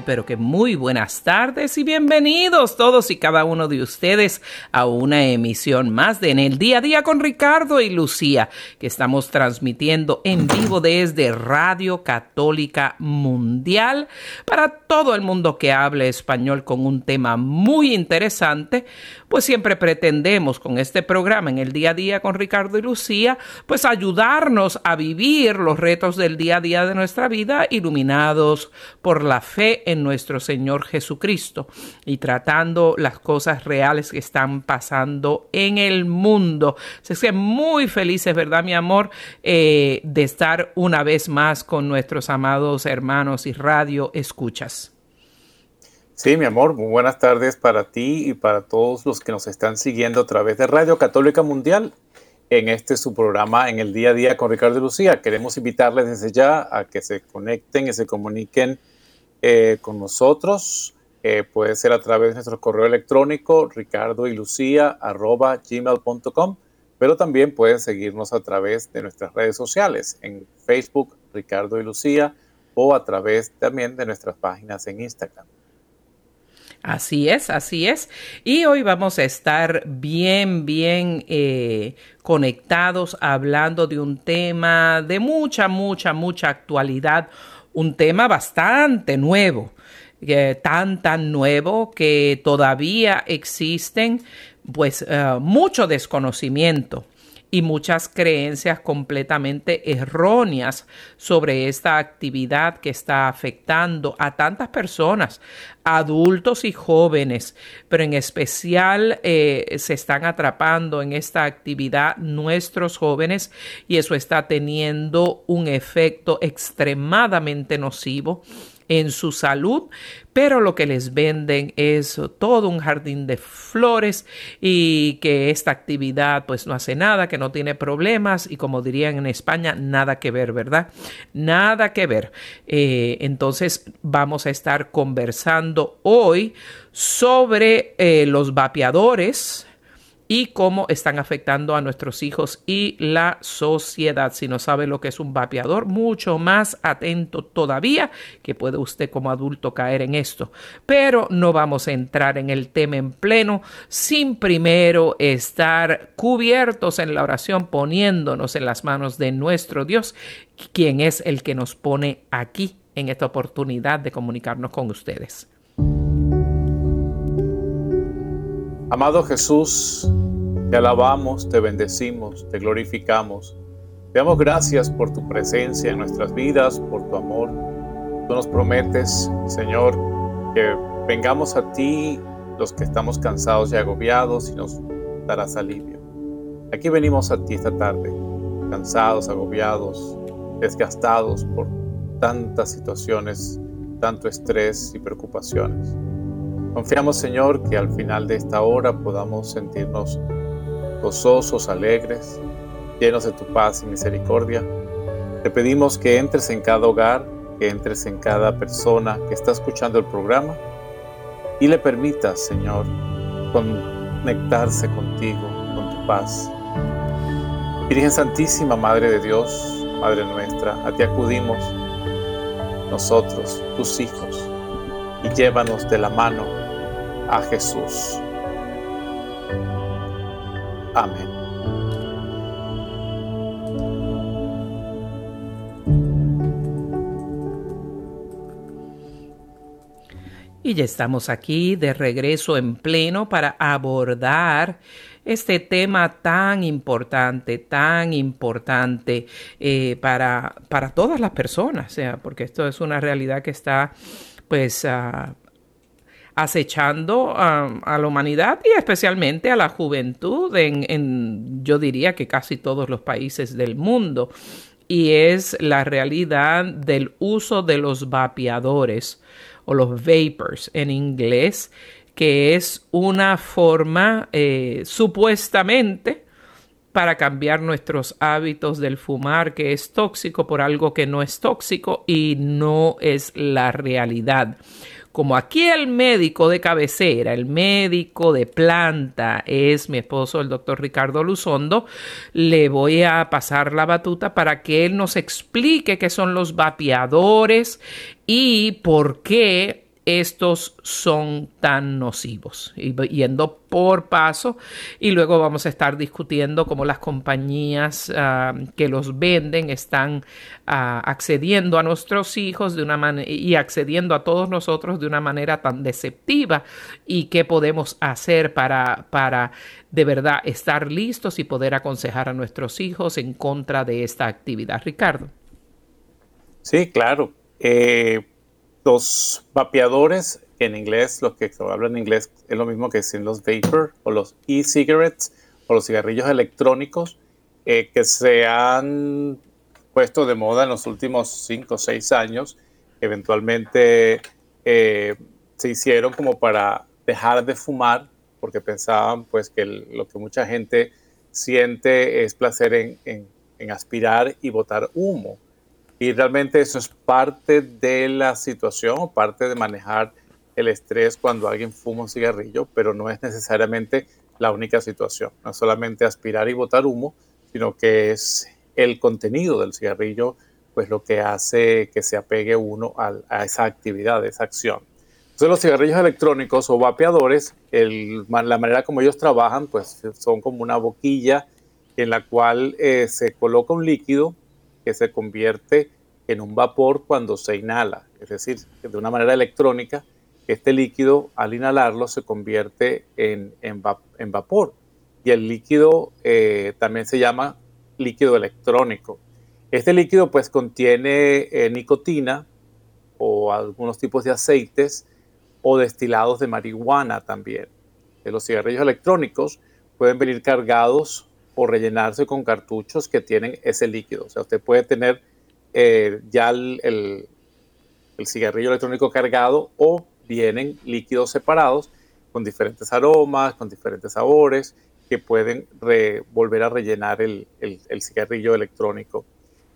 Pero que muy buenas tardes y bienvenidos todos y cada uno de ustedes a una emisión más de En el Día a Día con Ricardo y Lucía, que estamos transmitiendo en vivo desde Radio Católica Mundial para todo el mundo que hable español con un tema muy interesante. Pues siempre pretendemos con este programa en el día a día con Ricardo y Lucía, pues ayudarnos a vivir los retos del día a día de nuestra vida iluminados por la fe en nuestro Señor Jesucristo y tratando las cosas reales que están pasando en el mundo. Se que muy felices, ¿verdad, mi amor? Eh, de estar una vez más con nuestros amados hermanos y radio escuchas. Sí, mi amor, muy buenas tardes para ti y para todos los que nos están siguiendo a través de Radio Católica Mundial en este su programa en el día a día con Ricardo y Lucía. Queremos invitarles desde ya a que se conecten y se comuniquen eh, con nosotros. Eh, puede ser a través de nuestro correo electrónico ricardo y lucía gmail.com, pero también pueden seguirnos a través de nuestras redes sociales en Facebook Ricardo y Lucía o a través también de nuestras páginas en Instagram. Así es, así es. Y hoy vamos a estar bien, bien eh, conectados hablando de un tema de mucha, mucha, mucha actualidad, un tema bastante nuevo, eh, tan, tan nuevo que todavía existen pues uh, mucho desconocimiento y muchas creencias completamente erróneas sobre esta actividad que está afectando a tantas personas, adultos y jóvenes, pero en especial eh, se están atrapando en esta actividad nuestros jóvenes y eso está teniendo un efecto extremadamente nocivo en su salud, pero lo que les venden es todo un jardín de flores y que esta actividad pues no hace nada, que no tiene problemas y como dirían en España, nada que ver, ¿verdad? Nada que ver. Eh, entonces vamos a estar conversando hoy sobre eh, los vapeadores y cómo están afectando a nuestros hijos y la sociedad. Si no sabe lo que es un vapeador, mucho más atento todavía que puede usted como adulto caer en esto. Pero no vamos a entrar en el tema en pleno sin primero estar cubiertos en la oración, poniéndonos en las manos de nuestro Dios, quien es el que nos pone aquí en esta oportunidad de comunicarnos con ustedes. Amado Jesús, te alabamos, te bendecimos, te glorificamos. Te damos gracias por tu presencia en nuestras vidas, por tu amor. Tú nos prometes, Señor, que vengamos a ti los que estamos cansados y agobiados y nos darás alivio. Aquí venimos a ti esta tarde, cansados, agobiados, desgastados por tantas situaciones, tanto estrés y preocupaciones. Confiamos, Señor, que al final de esta hora podamos sentirnos gozosos, alegres, llenos de tu paz y misericordia. Te pedimos que entres en cada hogar, que entres en cada persona que está escuchando el programa y le permitas, Señor, conectarse contigo, con tu paz. Virgen Santísima, Madre de Dios, Madre nuestra, a ti acudimos, nosotros, tus hijos, y llévanos de la mano a Jesús. Amén. Y ya estamos aquí de regreso en pleno para abordar este tema tan importante, tan importante eh, para, para todas las personas, porque esto es una realidad que está pues uh, acechando a la humanidad y especialmente a la juventud en, yo diría que casi todos los países del mundo y es la realidad del uso de los vapeadores o los vapors en inglés, que es una forma eh, supuestamente para cambiar nuestros hábitos del fumar, que es tóxico, por algo que no es tóxico y no es la realidad. Como aquí el médico de cabecera, el médico de planta es mi esposo, el doctor Ricardo Luzondo, le voy a pasar la batuta para que él nos explique qué son los vapeadores y por qué estos son tan nocivos. Y yendo por paso, y luego vamos a estar discutiendo cómo las compañías ah, que los venden están ah, accediendo a nuestros hijos de una y accediendo a todos nosotros de una manera tan deceptiva y qué podemos hacer para, para de verdad estar listos y poder aconsejar a nuestros hijos en contra de esta actividad. Ricardo. Sí, claro. Eh, los vapeadores, en inglés, los que hablan inglés es lo mismo que decir los vapor o los e-cigarettes o los cigarrillos electrónicos eh, que se han puesto de moda en los últimos 5 o 6 años. Eventualmente eh, se hicieron como para dejar de fumar porque pensaban pues que lo que mucha gente siente es placer en aspirar y botar humo. Y realmente eso es parte de la situación, parte de manejar el estrés cuando alguien fuma un cigarrillo, pero no es necesariamente la única situación. No es solamente aspirar y botar humo, sino que es el contenido del cigarrillo, pues lo que hace que se apegue uno a, esa actividad, a esa acción. Entonces los cigarrillos electrónicos o vapeadores, la manera como ellos trabajan, pues son como una boquilla en la cual eh, se coloca un líquido que se convierte en un vapor cuando se inhala, es decir, de una manera electrónica, este líquido al inhalarlo se convierte en, en, vapor y el líquido eh, también se llama líquido electrónico. Este líquido pues contiene eh, nicotina o algunos tipos de aceites o destilados de marihuana también. los cigarrillos electrónicos pueden venir cargados o rellenarse con cartuchos que tienen ese líquido. O sea, usted puede tener eh, ya el, el, cigarrillo electrónico cargado o vienen líquidos separados con diferentes aromas, con diferentes sabores que pueden volver a rellenar el, el, cigarrillo electrónico.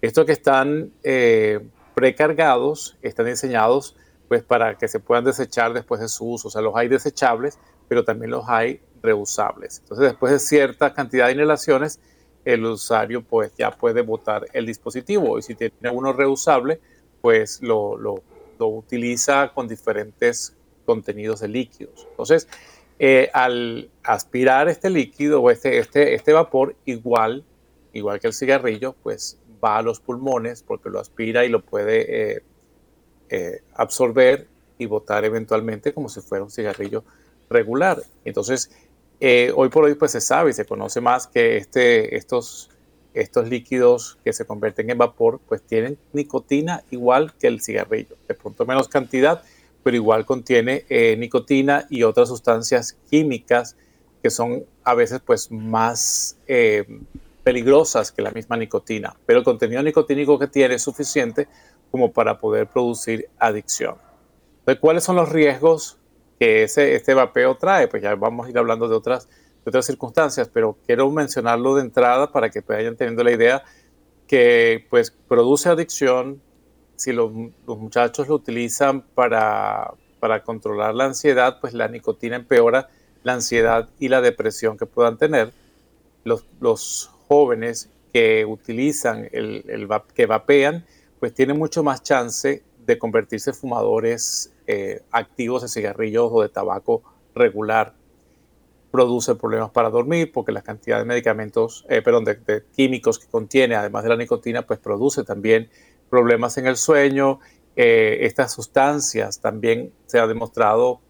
Estos que están eh, precargados están diseñados pues para que se puedan desechar después de su uso. O sea, los hay desechables, pero también los hay reusables. Entonces, después de cierta cantidad de inhalaciones, el usuario pues ya puede botar el dispositivo y si tiene uno reusable, pues lo, lo, utiliza con diferentes contenidos de líquidos. Entonces, eh, al aspirar este líquido o este, este, este vapor, igual, igual que el cigarrillo, pues va a los pulmones porque lo aspira y lo puede eh, eh, absorber y botar eventualmente como si fuera un cigarrillo regular. Entonces, eh, hoy por hoy pues se sabe y se conoce más que este, estos, estos líquidos que se convierten en vapor pues tienen nicotina igual que el cigarrillo, de pronto menos cantidad, pero igual contiene eh, nicotina y otras sustancias químicas que son a veces pues más eh, peligrosas que la misma nicotina, pero el contenido nicotínico que tiene es suficiente como para poder producir adicción. Entonces, ¿cuáles son los riesgos que ese, este vapeo trae, pues ya vamos a ir hablando de otras, de otras circunstancias, pero quiero mencionarlo de entrada para que vayan teniendo la idea que pues produce adicción si los, los muchachos lo utilizan para, para controlar la ansiedad, pues la nicotina empeora la ansiedad y la depresión que puedan tener. Los, los jóvenes que utilizan el, el, que vapean, pues tienen mucho más chance de convertirse en fumadores eh, activos de cigarrillos o de tabaco regular. Produce problemas para dormir porque la cantidad de medicamentos, eh, perdón, de, químicos que contiene, además de la nicotina, pues produce también problemas en el sueño, eh, estas sustancias también se ha demostrado,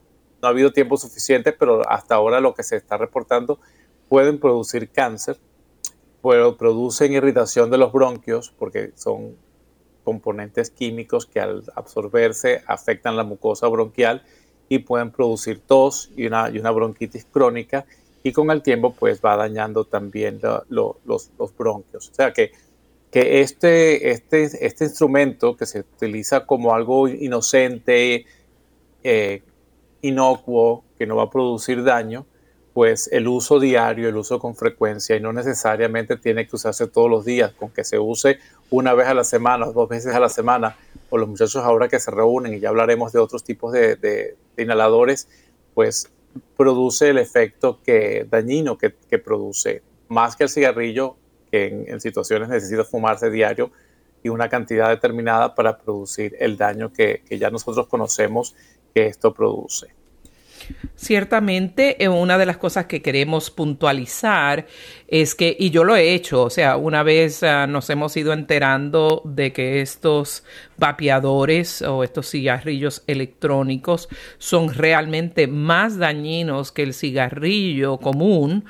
no ha habido tiempo suficiente, pero hasta ahora lo que se está reportando pueden producir cáncer, pero producen irritación de los bronquios porque son componentes químicos que al absorberse afectan la mucosa bronquial y pueden producir tos y una, y una bronquitis crónica y con el tiempo pues va dañando también los, los, bronquios. O sea que, que este, este, este instrumento que se utiliza como algo inocente, eh, inocuo, que no va a producir daño, pues el uso diario, el uso con frecuencia y no necesariamente tiene que usarse todos los días, con que se use una vez a la semana dos veces a la semana, o los muchachos ahora que se reúnen y ya hablaremos de otros tipos de, inhaladores, pues produce el efecto que, dañino que, produce, más que el cigarrillo, que en, situaciones necesita fumarse diario y una cantidad determinada para producir el daño que ya nosotros conocemos que esto produce. Ciertamente, eh, una de las cosas que queremos puntualizar es que, y yo lo he hecho, o sea, una vez ah, nos hemos ido enterando de que estos vapeadores o estos cigarrillos electrónicos son realmente más dañinos que el cigarrillo común.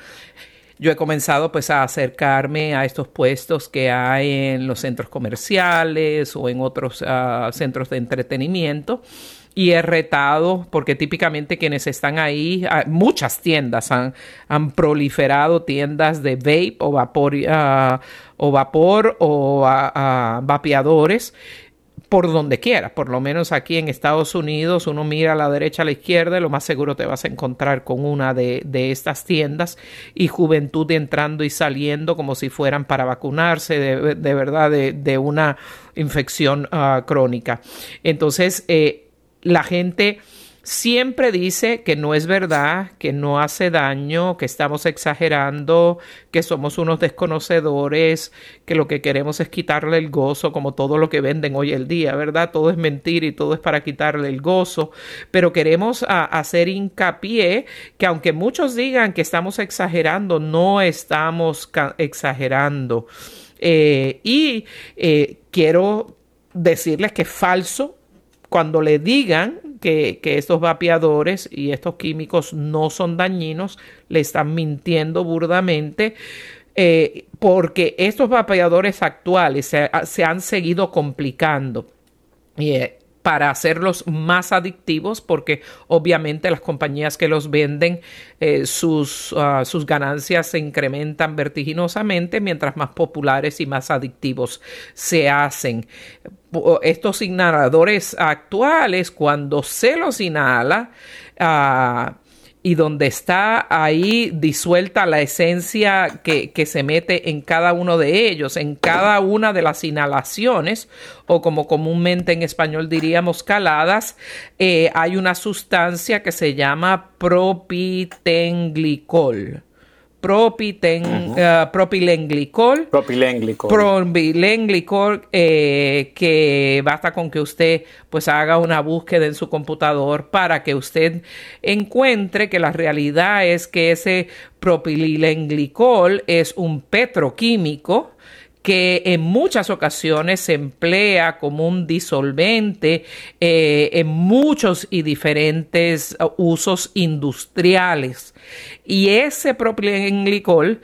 Yo he comenzado pues a acercarme a estos puestos que hay en los centros comerciales o en otros ah, centros de entretenimiento y he retado, porque típicamente quienes están ahí, ah, muchas tiendas han, han proliferado tiendas de vape o vapor, ah, o, vapor o uh, vapeadores por donde quiera, por lo menos aquí en Estados Unidos, uno mira a la derecha, a la izquierda, y lo más seguro te vas a encontrar con una de, de estas tiendas y juventud entrando y saliendo como si fueran para vacunarse de, verdad de, de, una infección crónica. Entonces, eh, la gente siempre dice que no es verdad, que no hace daño, que estamos exagerando, que somos unos desconocedores, que lo que queremos es quitarle el gozo, como todo lo que venden hoy el día, ¿verdad? Todo es mentir y todo es para quitarle el gozo, pero queremos hacer hincapié que aunque muchos digan que estamos exagerando, no estamos exagerando. Eh, y eh, quiero decirles que es falso cuando le digan que, estos vapeadores y estos químicos no son dañinos, le están mintiendo burdamente. Eh, porque estos vapeadores actuales se, han seguido complicando. Eh, para hacerlos más adictivos porque obviamente las compañías que los venden eh, sus, ah, sus ganancias se incrementan vertiginosamente mientras más populares y más adictivos se hacen. Estos inhaladores actuales cuando se los inhala uh, y donde está ahí disuelta la esencia que, se mete en cada uno de ellos, en cada una de las inhalaciones, o como comúnmente en español diríamos caladas, eh, hay una sustancia que se llama propitenglicol propiten, eh, propilenglicol. Propilenglicol. Propilenglicol, eh, que basta con que usted pues haga una búsqueda en su computador para que usted encuentre que la realidad es que ese propilenglicol es un petroquímico que en muchas ocasiones se emplea como un disolvente eh, en muchos y diferentes uh, usos industriales. Y ese propilenglicol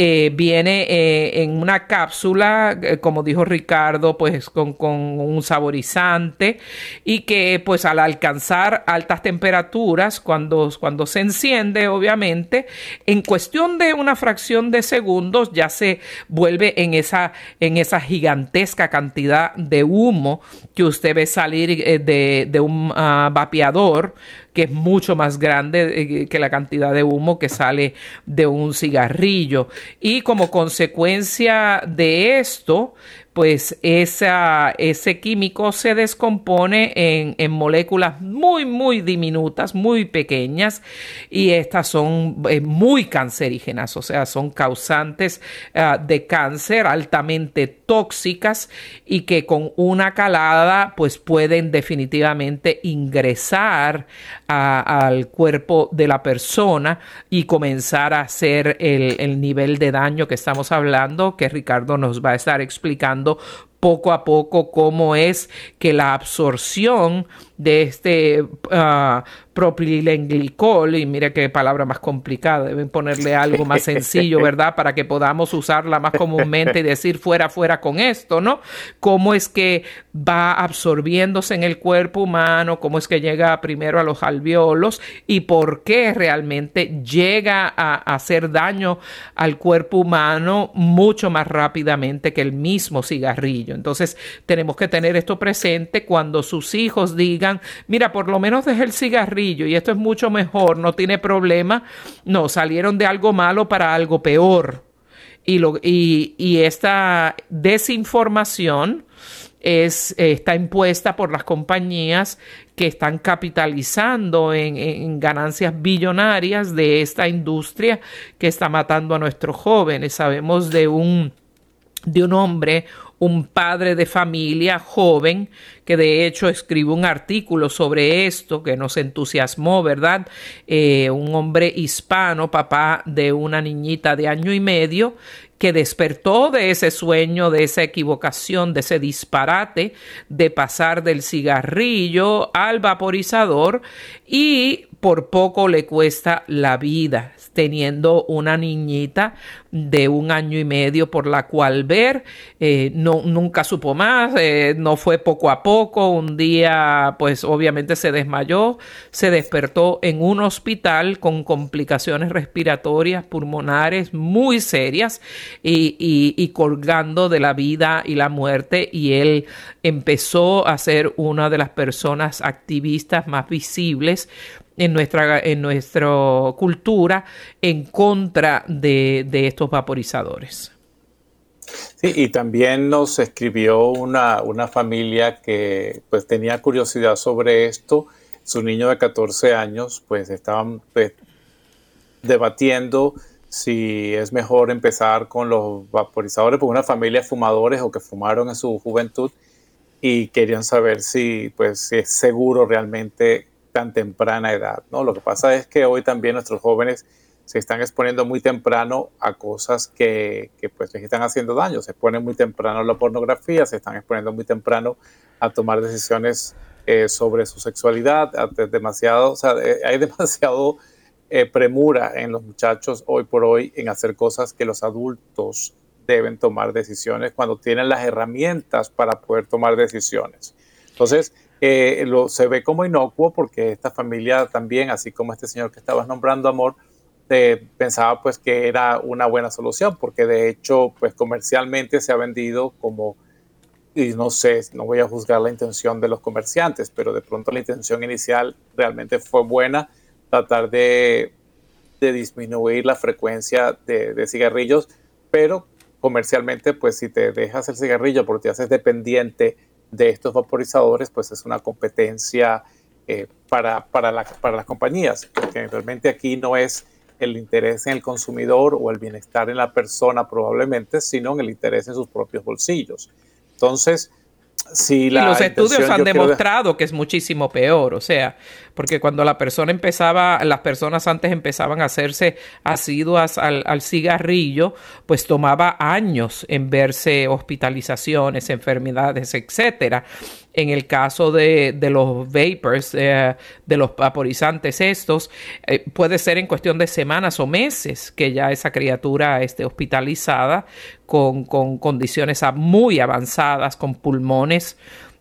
eh, viene eh, en una cápsula, eh, como dijo Ricardo, pues con, un saborizante y que pues al alcanzar altas temperaturas, cuando, cuando se enciende, obviamente, en cuestión de una fracción de segundos ya se vuelve en esa, en esa gigantesca cantidad de humo que usted ve salir de, un uh, vapeador que es mucho más grande eh, que la cantidad de humo que sale de un cigarrillo. Y como consecuencia de esto, pues ese químico se descompone en, moléculas muy, muy diminutas, muy pequeñas, y estas son eh, muy cancerígenas, o sea, son causantes ah, de cáncer altamente tóxicas y que con una calada pues pueden definitivamente ingresar al cuerpo de la persona y comenzar a hacer el, el nivel de daño que estamos hablando, que Ricardo nos va a estar explicando pasando poco a poco cómo es que la absorción de este uh, propilenglicol, y mire qué palabra más complicada, deben ponerle algo más sencillo, ¿verdad? Para que podamos usarla más comúnmente y decir fuera, fuera con esto, ¿no? Cómo es que va absorbiéndose en el cuerpo humano, cómo es que llega primero a los alveolos y por qué realmente llega a hacer daño al cuerpo humano mucho más rápidamente que el mismo cigarrillo. Entonces tenemos que tener esto presente cuando sus hijos digan, mira, por lo menos deje el cigarrillo y esto es mucho mejor, no tiene problema. No, salieron de algo malo para algo peor. Y, esta desinformación es, está impuesta por las compañías que están capitalizando en, en, ganancias billonarias de esta industria que está matando a nuestros jóvenes. Sabemos de un, de un hombre, un padre de familia joven que de hecho escribió un artículo sobre esto que nos entusiasmó, ¿verdad? Eh, un hombre hispano, papá de una niñita de año y medio, que despertó de ese sueño, de esa equivocación, de ese disparate de pasar del cigarrillo al vaporizador y por poco le cuesta la vida, teniendo una niñita de un año y medio por la cual ver, eh, no, nunca supo más, eh, no fue poco a poco, un día pues obviamente se desmayó, se despertó en un hospital con complicaciones respiratorias pulmonares muy serias y, y colgando de la vida y la muerte y él empezó a ser una de las personas activistas más visibles en nuestra, en nuestra cultura en contra de, de estos vaporizadores. Sí, y también nos escribió una, una, familia que pues tenía curiosidad sobre esto. Su niño de 14 años pues estaban pues, debatiendo si es mejor empezar con los vaporizadores, por una familia de fumadores o que fumaron en su juventud y querían saber si pues si es seguro realmente tan temprana edad, ¿no? Lo que pasa es que hoy también nuestros jóvenes se están exponiendo muy temprano a cosas que, pues les están haciendo daño, se exponen muy temprano a la pornografía, se están exponiendo muy temprano a tomar decisiones eh, sobre su sexualidad, demasiado, o sea, eh, hay demasiado eh, premura en los muchachos hoy por hoy en hacer cosas que los adultos deben tomar decisiones cuando tienen las herramientas para poder tomar decisiones. Entonces, eh, lo, se ve como inocuo porque esta familia también, así como este señor que estabas nombrando, Amor, eh, pensaba pues que era una buena solución porque de hecho pues comercialmente se ha vendido como, y no sé, no voy a juzgar la intención de los comerciantes, pero de pronto la intención inicial realmente fue buena, tratar de, de disminuir la frecuencia de, de cigarrillos, pero comercialmente pues si te dejas el cigarrillo porque te haces dependiente, de estos vaporizadores, pues es una competencia eh, para, para, para las compañías, porque realmente aquí no es el interés en el consumidor o el bienestar en la persona probablemente, sino en el interés en sus propios bolsillos. Entonces, si la y los estudios han demostrado que es muchísimo peor, o sea, porque cuando la persona empezaba, las personas antes empezaban a hacerse asiduas al, cigarrillo, pues tomaba años en verse hospitalizaciones, enfermedades, etcétera. En el caso de, de los vapors, eh, de los vaporizantes estos, eh, puede ser en cuestión de semanas o meses que ya esa criatura esté hospitalizada con, con condiciones muy avanzadas, con pulmones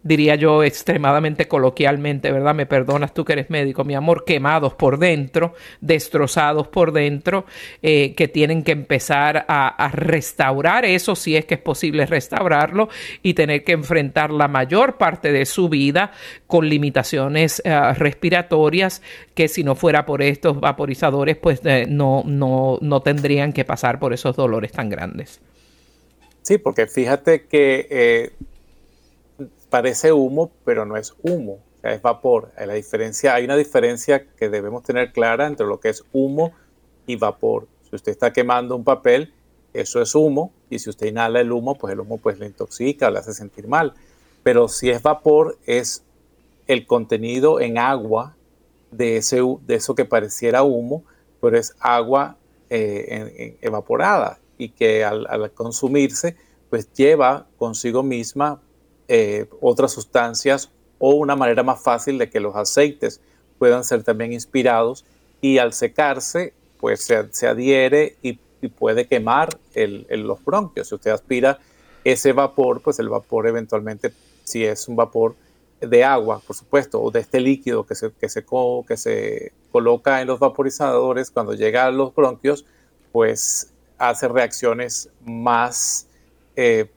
diría yo extremadamente coloquialmente, ¿verdad? Me perdonas tú que eres médico, mi amor, quemados por dentro, destrozados por dentro, eh, que tienen que empezar a, restaurar eso, si es que es posible restaurarlo, y tener que enfrentar la mayor parte de su vida con limitaciones eh, respiratorias que si no fuera por estos vaporizadores, pues eh, no, no, no tendrían que pasar por esos dolores tan grandes. Sí, porque fíjate que parece humo, pero no es humo, es vapor. La diferencia, hay una diferencia que debemos tener clara entre lo que es humo y vapor. Si usted está quemando un papel, eso es humo, y si usted inhala el humo, pues el humo pues le intoxica, le hace sentir mal. Pero si es vapor, es el contenido en agua de, ese, de eso que pareciera humo, pero es agua eh, evaporada y que al consumirse pues lleva consigo misma eh, otras sustancias o una manera más fácil de que los aceites puedan ser también inspirados y al secarse pues se, adhiere y, puede quemar los bronquios. Si usted aspira ese vapor, pues el vapor eventualmente, si es un vapor de agua, por supuesto, o de este líquido que se, que se, que se coloca en los vaporizadores, cuando llega a los bronquios, pues hace reacciones más eh,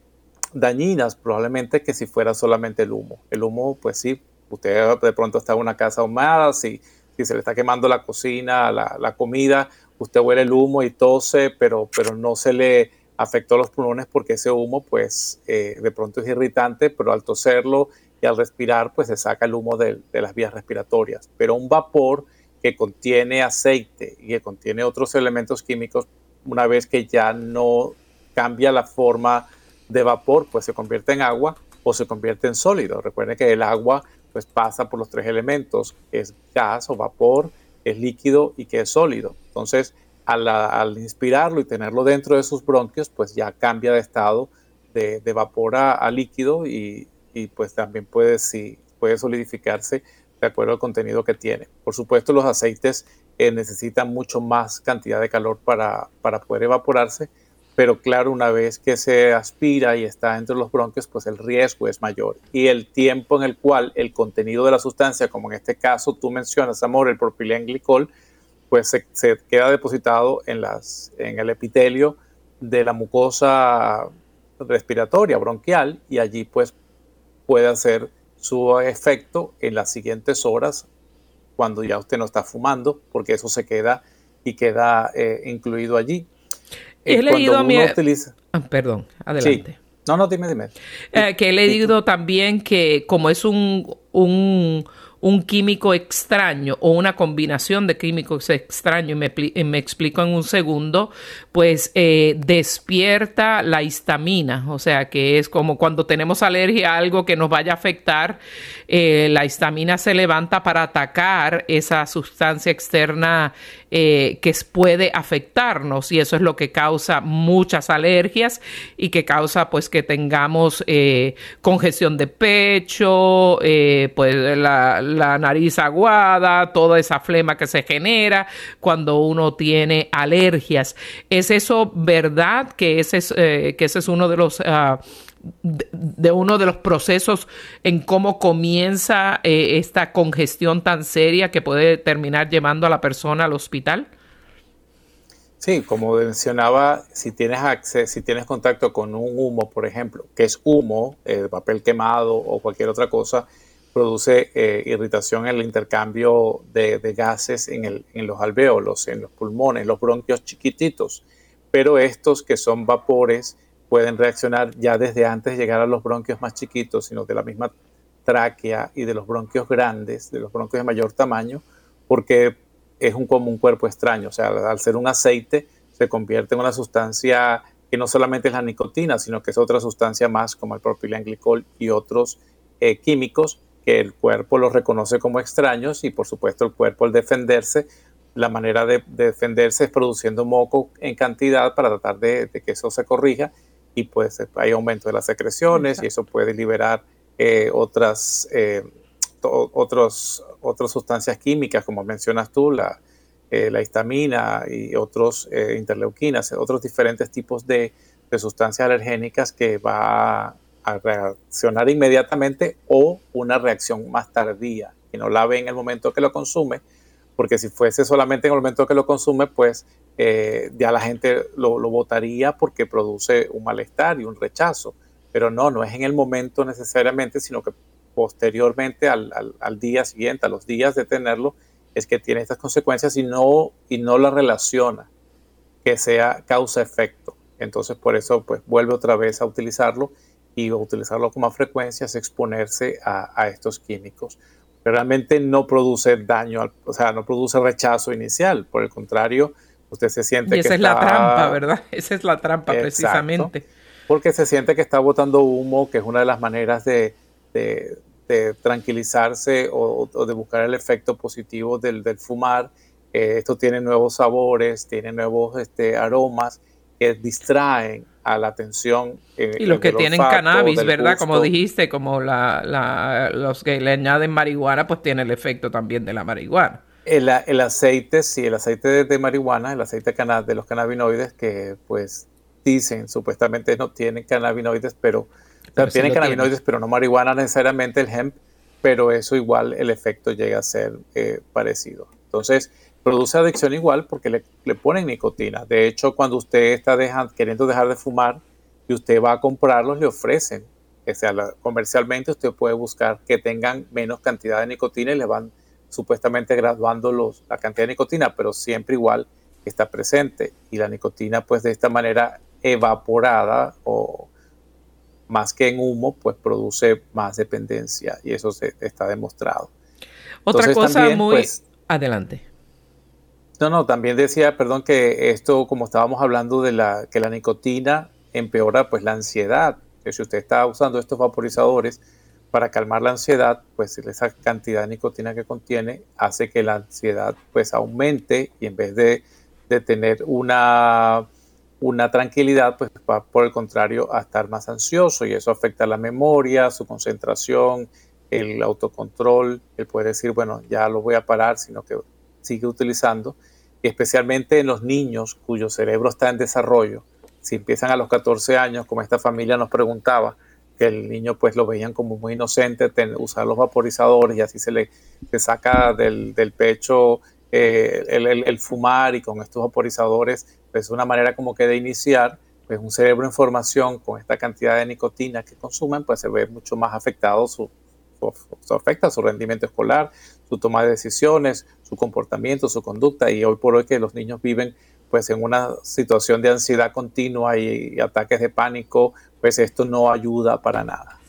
dañinas probablemente que si fuera solamente el humo. El humo, pues sí, usted de pronto está en una casa ahumada, si, si se le está quemando la cocina, la, la, comida, usted huele el humo y tose, pero, pero no se le afectó los pulmones porque ese humo, pues eh, de pronto es irritante, pero al toserlo y al respirar, pues se saca el humo de, de las vías respiratorias. Pero un vapor que contiene aceite y que contiene otros elementos químicos, una vez que ya no cambia la forma de vapor, pues se convierte en agua o se convierte en sólido. Recuerden que el agua pues pasa por los tres elementos, es gas o vapor, es líquido y que es sólido. Entonces, al, inspirarlo y tenerlo dentro de sus bronquios, pues ya cambia de estado de, vapor a, líquido y, pues también puede, si, puede solidificarse de acuerdo al contenido que tiene. Por supuesto, los aceites eh, necesitan mucho más cantidad de calor para, para poder evaporarse, pero claro, una vez que se aspira y está entre los bronquios, pues el riesgo es mayor. Y el tiempo en el cual el contenido de la sustancia, como en este caso tú mencionas, amor, el propilenglicol, pues se, queda depositado en, las, en el epitelio de la mucosa respiratoria, bronquial, y allí pues puede hacer su efecto en las siguientes horas cuando ya usted no está fumando, porque eso se queda y queda eh, incluido allí. He leído a mi... Ah, perdón, adelante. No, no, dime, dime. Eh, que he leído también que como es un, un un químico extraño o una combinación de químicos extraños, y me, explico en un segundo, pues eh, despierta la histamina, o sea que es como cuando tenemos alergia a algo que nos vaya a afectar, eh, la histamina se levanta para atacar esa sustancia externa eh, que puede afectarnos y eso es lo que causa muchas alergias y que causa pues que tengamos congestión de pecho, pues la la nariz aguada, toda esa flema que se genera cuando uno tiene alergias. ¿Es eso verdad que ese es, eh, que ese es uno de los... Ah, de, uno de los procesos en cómo comienza eh, esta congestión tan seria que puede terminar llevando a la persona al hospital? Sí, como mencionaba, si tienes acceso, si tienes contacto con un humo, por ejemplo, que es humo, eh, papel quemado o cualquier otra cosa, produce eh, irritación en el intercambio de, gases en, los alvéolos, en los pulmones, los bronquios chiquititos. Pero estos que son vapores pueden reaccionar ya desde antes de llegar a los bronquios más chiquitos, sino de la misma tráquea y de los bronquios grandes, de los bronquios de mayor tamaño, porque es un, como un cuerpo extraño. O sea, al ser un aceite, se convierte en una sustancia que no solamente es la nicotina, sino que es otra sustancia más como el propilenglicol y otros eh, químicos que el cuerpo los reconoce como extraños y por supuesto el cuerpo al defenderse, la manera de, defenderse es produciendo moco en cantidad para tratar de, que eso se corrija y pues hay aumento de las secreciones y eso puede liberar eh, otras, eh, otras sustancias químicas como mencionas tú, la, eh, la histamina y otros interleuquinas, otros diferentes tipos de, de sustancias alergénicas que va a reaccionar inmediatamente o una reacción más tardía, que no la ve en el momento que lo consume, porque si fuese solamente en el momento que lo consume, pues eh, ya la gente lo, lo, votaría porque produce un malestar y un rechazo. Pero no, no es en el momento necesariamente, sino que posteriormente al, al, día siguiente, a los días de tenerlo, es que tiene estas consecuencias y no, y no la relaciona que sea causa-efecto. Entonces por eso pues vuelve otra vez a utilizarlo y utilizarlo con más frecuencia es exponerse a, estos químicos. Realmente no produce daño, o sea, no produce rechazo inicial. Por el contrario, usted se siente y esa es la trampa, ¿verdad? Esa es la trampa precisamente. Porque se siente que está botando humo, que es una de las maneras de, tranquilizarse o, de buscar el efecto positivo del, fumar. Eh, esto tiene nuevos sabores, tiene nuevos este, aromas que distraen a la atención. y los que tienen cannabis, ¿verdad? Como dijiste, como los que le añaden marihuana, pues tiene el efecto también de la marihuana. El, aceite, sí, el aceite de, marihuana, el aceite de los cannabinoides, que pues dicen supuestamente no tienen cannabinoides, pero, tienen cannabinoides, pero no marihuana necesariamente el hemp, pero eso igual el efecto llega a ser eh, parecido. Entonces, produce adicción igual porque le, le, ponen nicotina. De hecho, cuando usted está dejando, queriendo dejar de fumar y usted va a comprarlos, le ofrecen. O sea, comercialmente usted puede buscar que tengan menos cantidad de nicotina y le van supuestamente graduando los, la cantidad de nicotina, pero siempre igual está presente. Y la nicotina, pues de esta manera evaporada o más que en humo, pues produce más dependencia y eso se está demostrado. Otra cosa muy... Pues, Adelante. No, no, también decía, perdón, que esto, como estábamos hablando de la, que la nicotina empeora pues la ansiedad, que si usted está usando estos vaporizadores para calmar la ansiedad, pues esa cantidad de nicotina que contiene hace que la ansiedad pues aumente y en vez de, de tener una una tranquilidad, pues va por el contrario a estar más ansioso y eso afecta la memoria, su concentración, el autocontrol, el poder decir, bueno, ya lo voy a parar, sino que sigue utilizando, y especialmente en los niños cuyo cerebro está en desarrollo, si empiezan a los 14 años, como esta familia nos preguntaba, que el niño pues lo veían como muy inocente, usar los vaporizadores y así se le saca del, pecho eh, el, fumar y con estos vaporizadores es una manera como que de iniciar, pues un cerebro en formación con esta cantidad de nicotina que consumen, pues se ve mucho más afectado su, afecta su rendimiento escolar, su toma de decisiones, su comportamiento, su conducta y hoy por hoy que los niños viven pues en una situación de ansiedad continua y ataques de pánico, pues esto no ayuda para nada.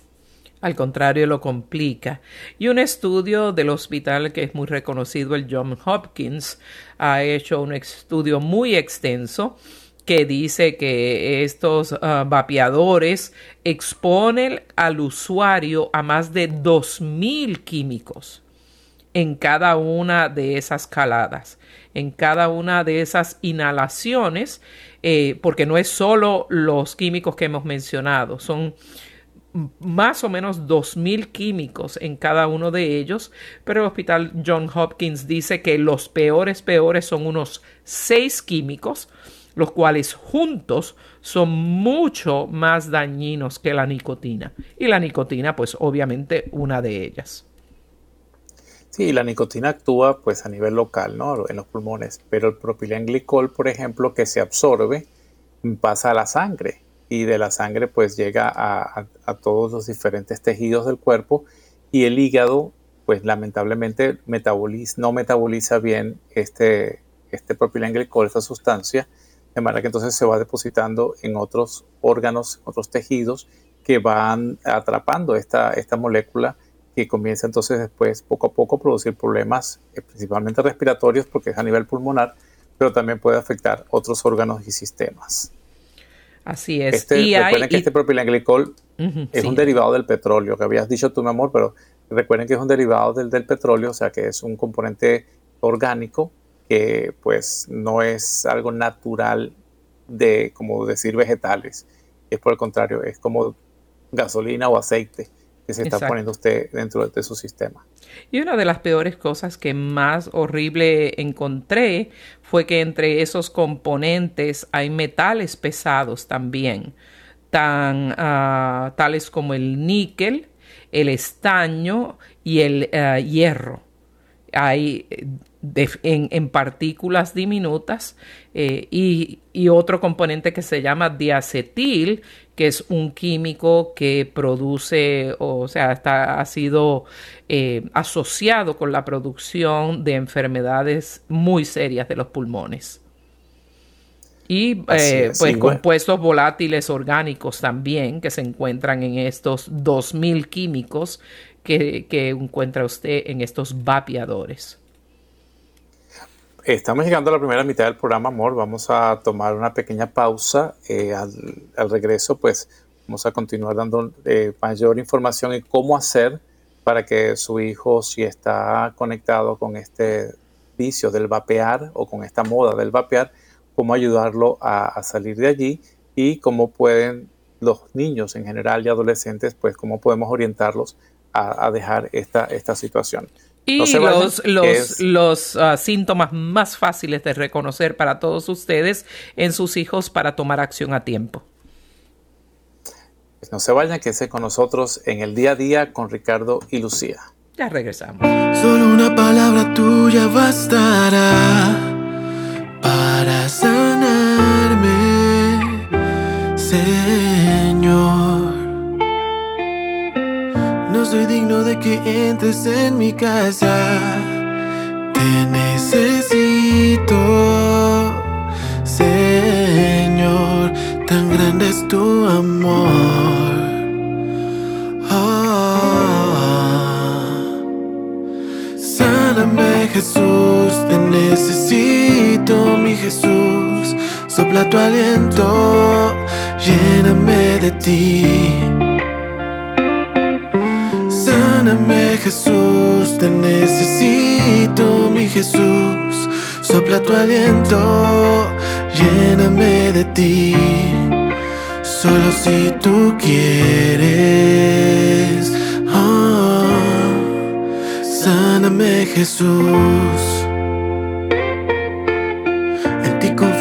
Al contrario, lo complica. Y un estudio del hospital que es muy reconocido, el John Hopkins, ha hecho un estudio muy extenso que dice que estos ah, vapeadores exponen al usuario a más de 2.000 químicos en cada una de esas caladas, en cada una de esas inhalaciones, eh, porque no es solo los químicos que hemos mencionado, son más o menos 2.000 químicos en cada uno de ellos, pero el hospital John Hopkins dice que los peores, peores son unos 6 químicos, los cuales juntos son mucho más dañinos que la nicotina. Y la nicotina, pues obviamente una de ellas. Sí, la nicotina actúa pues a nivel local, ¿no? En los pulmones, pero el propilenglicol, por ejemplo, que se absorbe, pasa a la sangre y de la sangre pues llega a, todos los diferentes tejidos del cuerpo y el hígado pues lamentablemente metaboliza, no metaboliza bien este, este propilenglicol, esta sustancia, de manera que entonces se va depositando en otros órganos, otros tejidos que van atrapando esta, esta molécula que comienza entonces después poco a poco a producir problemas eh, principalmente respiratorios porque es a nivel pulmonar, pero también puede afectar otros órganos y sistemas. Así es. Este, recuerden que este propilenglicol es un derivado del petróleo, que habías dicho tú, mi amor, pero recuerden que es un derivado del, del petróleo, o sea que es un componente orgánico que pues no es algo natural de, como decir, vegetales. Es por el contrario, es como gasolina o aceite que se está poniendo usted dentro de su sistema. Y una de las peores cosas que más horrible encontré fue que entre esos componentes hay metales pesados también, tan, ah, tales como el níquel, el estaño y el ah, hierro. Hay en, partículas diminutas eh, y, y, otro componente que se llama diacetil, que es un químico que produce, o sea, está, ha sido eh, asociado con la producción de enfermedades muy serias de los pulmones. Y eh, pues compuestos volátiles orgánicos también que se encuentran en estos 2000 químicos que, que encuentra usted en estos vapeadores. Estamos llegando a la primera mitad del programa, amor. Vamos a tomar una pequeña pausa. Eh, al, regreso, pues vamos a continuar dando eh, mayor información en cómo hacer para que su hijo, si está conectado con este vicio del vapear o con esta moda del vapear, cómo ayudarlo a, salir de allí y cómo pueden los niños en general y adolescentes, pues cómo podemos orientarlos a, dejar esta, esta situación. Y los, los, los ah, síntomas más fáciles de reconocer para todos ustedes en sus hijos para tomar acción a tiempo. No se vayan, que esté con nosotros en el día a día con Ricardo y Lucía. Ya regresamos. Solo una palabra tuya bastará para soy digno de que entres en mi casa. Te necesito, Señor. Tan grande es tu amor. Jesús, te necesito, mi Jesús. Sopla tu aliento, lléname de ti. Sáname, Jesús, te necesito, mi Jesús. Sopla tu aliento, lléname de ti. Solo si tú quieres. Sáname Jesús.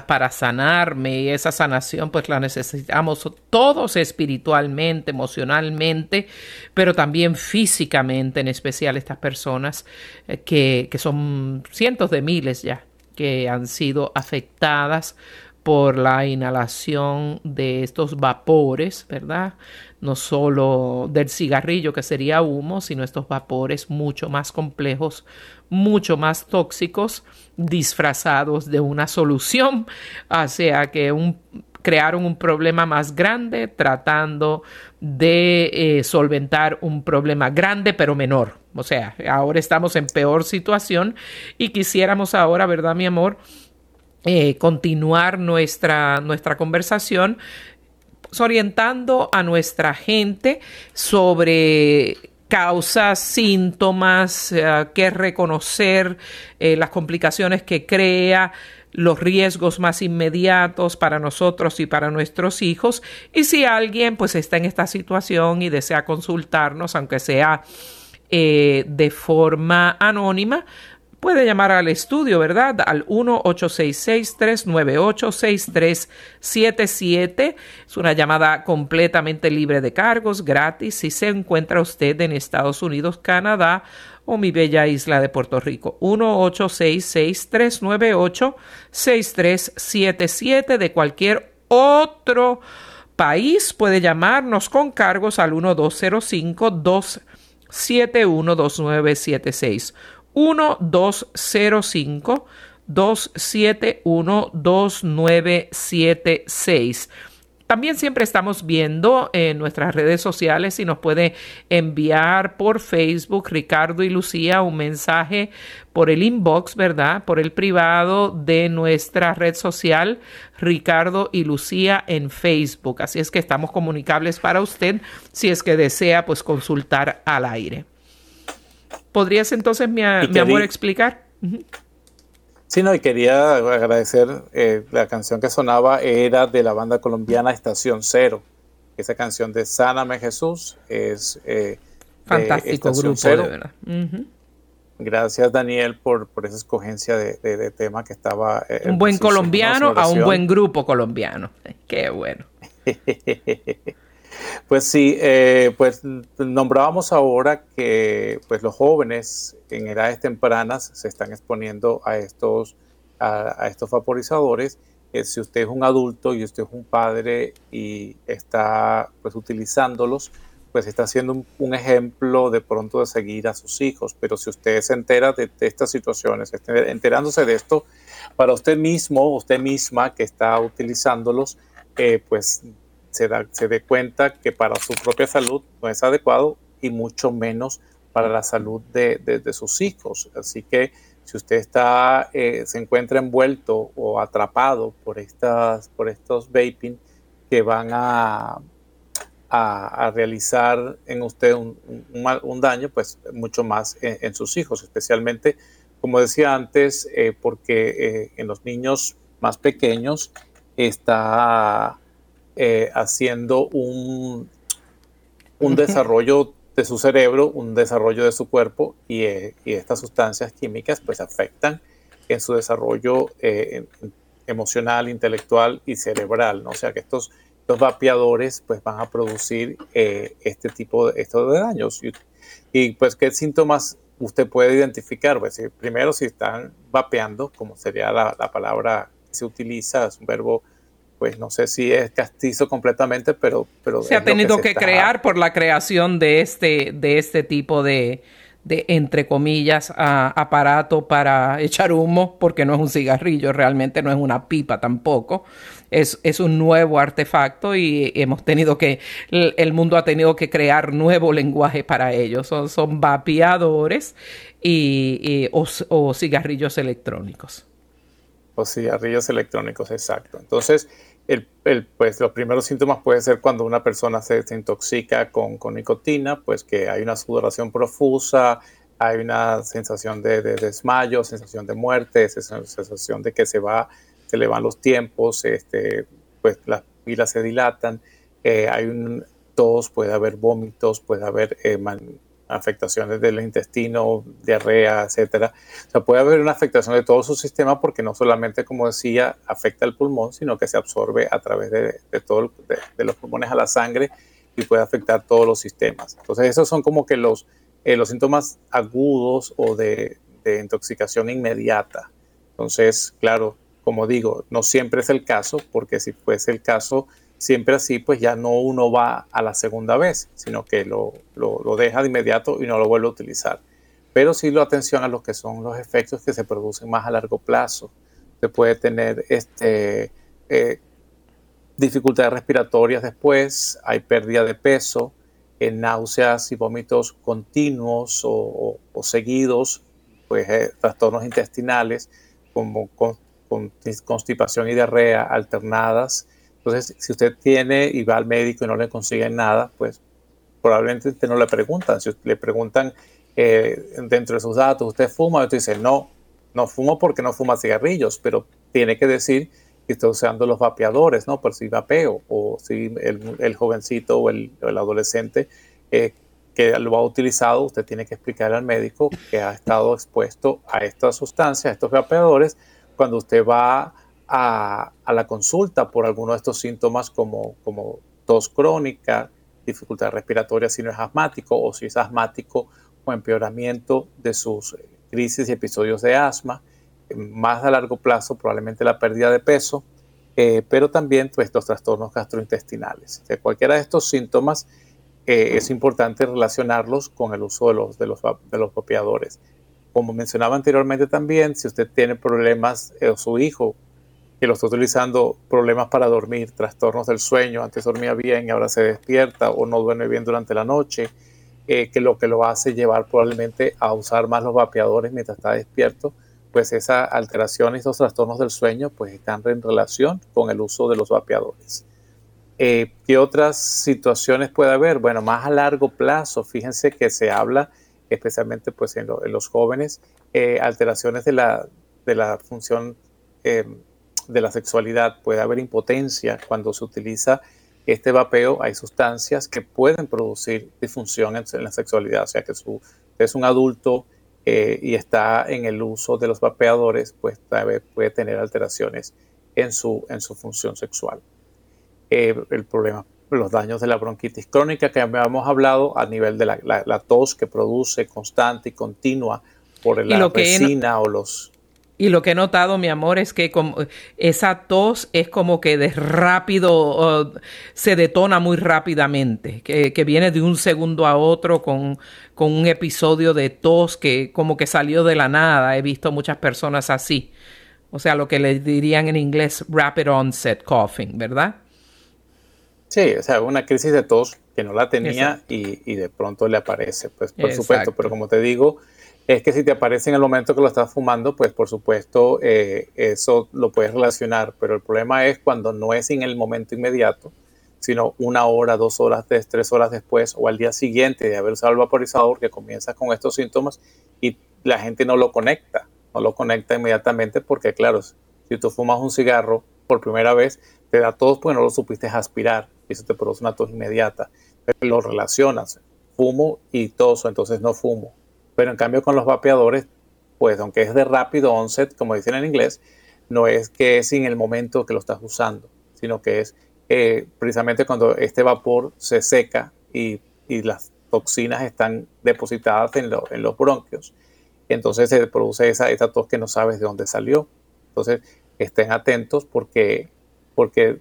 Para sanarme y esa sanación pues la necesitamos todos espiritualmente, emocionalmente, pero también físicamente, en especial estas personas eh, que, que son cientos de miles ya que han sido afectadas por la inhalación de estos vapores, ¿verdad? No solo del cigarrillo, que sería humo, sino estos vapores mucho más complejos, mucho más tóxicos, disfrazados de una solución. O sea que un, crearon un problema más grande tratando de eh, solventar un problema grande pero menor. O sea, ahora estamos en peor situación y quisiéramos ahora, ¿verdad, mi amor? Eh, continuar nuestra, nuestra conversación pues, orientando a nuestra gente sobre causas, síntomas, eh, qué reconocer, eh, las complicaciones que crea, los riesgos más inmediatos para nosotros y para nuestros hijos. Y si alguien pues está en esta situación y desea consultarnos, aunque sea eh, de forma anónima, puede llamar al estudio, ¿verdad? Al 1-866-398-6377. Es una llamada completamente libre de cargos, gratis, si se encuentra usted en Estados Unidos, Canadá o mi bella isla de Puerto Rico. 1-866-398-6377 de cualquier otro país puede llamarnos con cargos al 1205 271 2976 1205 271 2976 también siempre estamos viendo en nuestras redes sociales si nos puede enviar por Facebook Ricardo y Lucía un mensaje por el inbox, ¿verdad? Por el privado de nuestra red social Ricardo y Lucía en Facebook. Así es que estamos comunicables para usted si es que desea pues consultar al aire. ¿Podrías entonces, mi, amor, explicar? Sí, no, y quería agradecer, eh, la canción que sonaba era de la banda colombiana Estación Cero. Esa canción de Sáname Jesús es... Eh, Fantástico grupo, Cero. de verdad. Gracias, Daniel, por, por esa escogencia de, tema que estaba... Eh, un buen colombiano a un buen grupo colombiano. Qué bueno. Pues sí, eh, pues nombrábamos ahora que pues los jóvenes en edades tempranas se están exponiendo a estos, a, estos vaporizadores. Eh, si usted es un adulto y usted es un padre y está pues utilizándolos, pues está siendo un, ejemplo de pronto de seguir a sus hijos. Pero si usted se entera de, estas situaciones, enterándose de esto, para usted mismo, usted misma que está utilizándolos, eh, pues se, da, dé cuenta que para su propia salud no es adecuado y mucho menos para la salud de, sus hijos. Así que si usted está, eh, se encuentra envuelto o atrapado por, estas, por estos vaping que van a, a, realizar en usted un, un, daño, pues mucho más en, sus hijos, especialmente, como decía antes, eh, porque eh, en los niños más pequeños está eh, haciendo un, un desarrollo de su cerebro, un desarrollo de su cuerpo y, eh, estas sustancias químicas pues afectan en su desarrollo eh, emocional, intelectual y cerebral, ¿no? O sea que estos, estos vapeadores pues van a producir este tipo de, estos de daños. Y, pues qué síntomas usted puede identificar, pues primero si están vapeando, como sería la, la palabra que se utiliza, es un verbo pues no sé si es castizo completamente, pero... pero se ha tenido que, crear por la creación de este, de este tipo de, de entre comillas, aparato para echar humo, porque no es un cigarrillo, realmente no es una pipa tampoco. Es, es un nuevo artefacto y hemos tenido que, el mundo ha tenido que crear nuevo lenguaje para ellos. Son, son vapeadores y, o, cigarrillos electrónicos. O cigarrillos electrónicos, exacto. Entonces, el, pues los primeros síntomas pueden ser cuando una persona se, intoxica con, nicotina, pues que hay una sudoración profusa, hay una sensación de, desmayo, sensación de muerte, sensación de que se va, se le van los tiempos, este, pues las pilas se dilatan, eh, hay un tos, puede haber vómitos, puede haber eh, afectaciones del intestino, diarrea, etcétera. O sea, puede haber una afectación de todo su sistema porque no solamente, como decía, afecta el pulmón, sino que se absorbe a través de, todo, de, los pulmones a la sangre y puede afectar todos los sistemas. Entonces, esos son como que los, eh, los síntomas agudos o de, de intoxicación inmediata. Entonces, claro, como digo, no siempre es el caso, porque si fuese el caso, siempre así, pues ya no uno va a la segunda vez, sino que lo, lo, deja de inmediato y no lo vuelve a utilizar. Pero sí lo atención a lo que son los efectos que se producen más a largo plazo. Se puede tener este, eh, dificultades respiratorias después, hay pérdida de peso, eh, náuseas y vómitos continuos o, seguidos, pues eh, trastornos intestinales como con, constipación y diarrea alternadas, entonces, si usted tiene y va al médico y no le consiguen nada, pues probablemente usted no le preguntan. Si le preguntan eh, dentro de sus datos, ¿usted fuma? Usted dice, no, no fumo porque no fuma cigarrillos, pero tiene que decir que está usando los vapeadores, ¿no? Por si vapeo, o si el, jovencito o el, adolescente eh, que lo ha utilizado, usted tiene que explicar al médico que ha estado expuesto a estas sustancias, a estos vapeadores, cuando usted va a, la consulta por alguno de estos síntomas como, como tos crónica, dificultad respiratoria si no es asmático o si es asmático, con empeoramiento de sus crisis y episodios de asma, más a largo plazo probablemente la pérdida de peso, eh, pero también pues, estos trastornos gastrointestinales. De cualquiera de estos síntomas eh, es importante relacionarlos con el uso de los, de los, los. Como mencionaba anteriormente también, si usted tiene problemas eh, o su hijo que lo está utilizando, problemas para dormir, trastornos del sueño, antes dormía bien y ahora se despierta o no duerme bien durante la noche, que lo que lo hace llevar probablemente a usar más los vapeadores mientras está despierto, pues esa alteración y esos trastornos del sueño pues están en relación con el uso de los vapeadores. Eh, ¿Qué otras situaciones puede haber? Bueno, más a largo plazo, fíjense que se habla especialmente pues en, los jóvenes, eh, alteraciones de la, de la función eh, de la sexualidad, puede haber impotencia cuando se utiliza este vapeo, hay sustancias que pueden producir disfunción en, la sexualidad, o sea que su, es un adulto eh, y está en el uso de los vapeadores, pues puede tener alteraciones en su, en su función sexual. Eh, el problema, los daños de la bronquitis crónica que habíamos hablado a nivel de la, tos que produce constante y continua por la resina o los y lo que he notado, mi amor, es que esa tos es como que de rápido, se detona muy rápidamente, que, viene de un segundo a otro con, con, un episodio de tos que como que salió de la nada. He visto muchas personas así. O sea, lo que le dirían en inglés rapid onset coughing, ¿verdad? Sí, o sea, una crisis de tos que no la tenía y, y, de pronto le aparece, pues por supuesto, pero como te digo, es que si te aparece en el momento que lo estás fumando, pues por supuesto eh, eso lo puedes relacionar, pero el problema es cuando no es en el momento inmediato, sino una hora, dos horas, tres, horas después o al día siguiente de haber usado el vaporizador que comienza con estos síntomas y la gente no lo conecta, no lo conecta inmediatamente porque claro, si tú fumas un cigarro por primera vez, te da tos porque no lo supiste aspirar y eso te produce una tos inmediata. Pero lo relacionas, fumo y toso, entonces no fumo pero en cambio con los vapeadores, pues aunque es de rápido onset, como dicen en inglés, no es que es en el momento que lo estás usando, sino que es eh, precisamente cuando este vapor se seca y, las toxinas están depositadas en, los bronquios. Entonces se produce esa, esa tos que no sabes de dónde salió. Entonces estén atentos porque, porque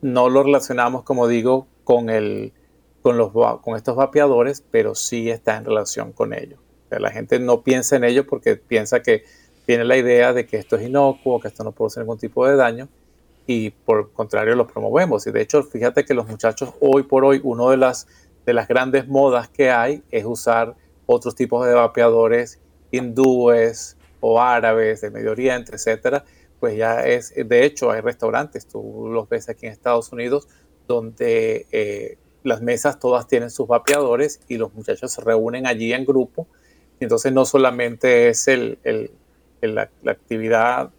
no lo relacionamos, como digo, con, el, con, los, con estos vapeadores, pero sí está en relación con ellos la gente no piensa en ello porque piensa que tiene la idea de que esto es inocuo, que esto no produce ningún tipo de daño y por el contrario lo promovemos. Y de hecho, fíjate que los muchachos hoy por hoy, una de las, de las grandes modas que hay es usar otros tipos de vapeadores hindúes o árabes de Medio Oriente, etcétera, pues ya es, de hecho hay restaurantes, tú los ves aquí en Estados Unidos, donde eh, las mesas todas tienen sus vapeadores y los muchachos se reúnen allí en grupo entonces no solamente es el, la, actividad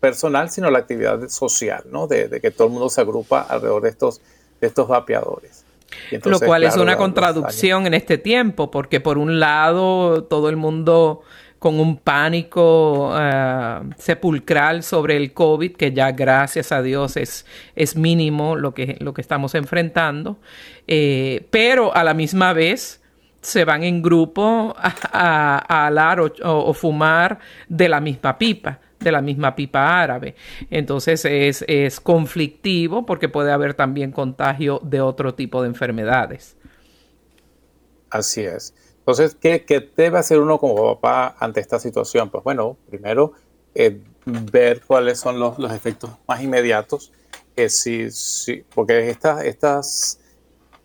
personal, sino la actividad social, ¿no? De, que todo el mundo se agrupa alrededor de estos, de estos vapeadores. Lo cual es una contradicción en este tiempo, porque por un lado todo el mundo con un pánico eh, sepulcral sobre el COVID, que ya gracias a Dios es, es mínimo lo que, lo que estamos enfrentando, eh, pero a la misma vez se van en grupo a, alar o, fumar de la misma pipa, de la misma pipa árabe. Entonces es, es conflictivo porque puede haber también contagio de otro tipo de enfermedades. Así es. Entonces, ¿qué, debe hacer uno como papá ante esta situación? Pues bueno, primero eh, ver cuáles son los, efectos más inmediatos. Que si, si, porque estas, estas,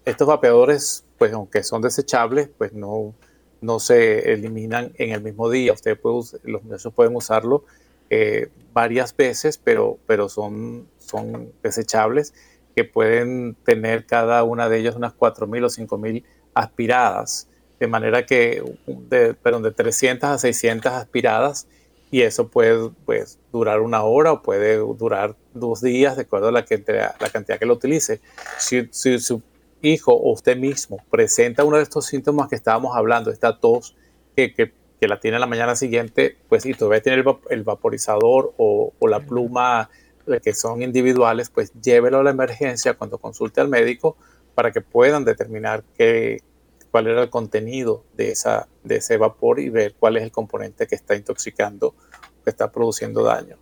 estos vapeadores pues aunque son desechables, pues no, no se eliminan en el mismo día. Usted puede, los muchachos pueden usarlo eh, varias veces, pero, pero son, son desechables que pueden tener cada una de ellas unas 4.000 o 5.000 aspiradas, de manera que, de, perdón, de 300 a 600 aspiradas, y eso puede pues, durar una hora o puede durar dos días, de acuerdo a la, que, la cantidad que lo utilice. Si, si, si hijo o usted mismo presenta uno de estos síntomas que estábamos hablando, esta tos que, que, la tiene la mañana siguiente, pues y todavía tiene el, vaporizador o, la pluma que son individuales, pues llévelo a la emergencia cuando consulte al médico para que puedan determinar qué, cuál era el contenido de, esa, de ese vapor y ver cuál es el componente que está intoxicando, que está produciendo daño.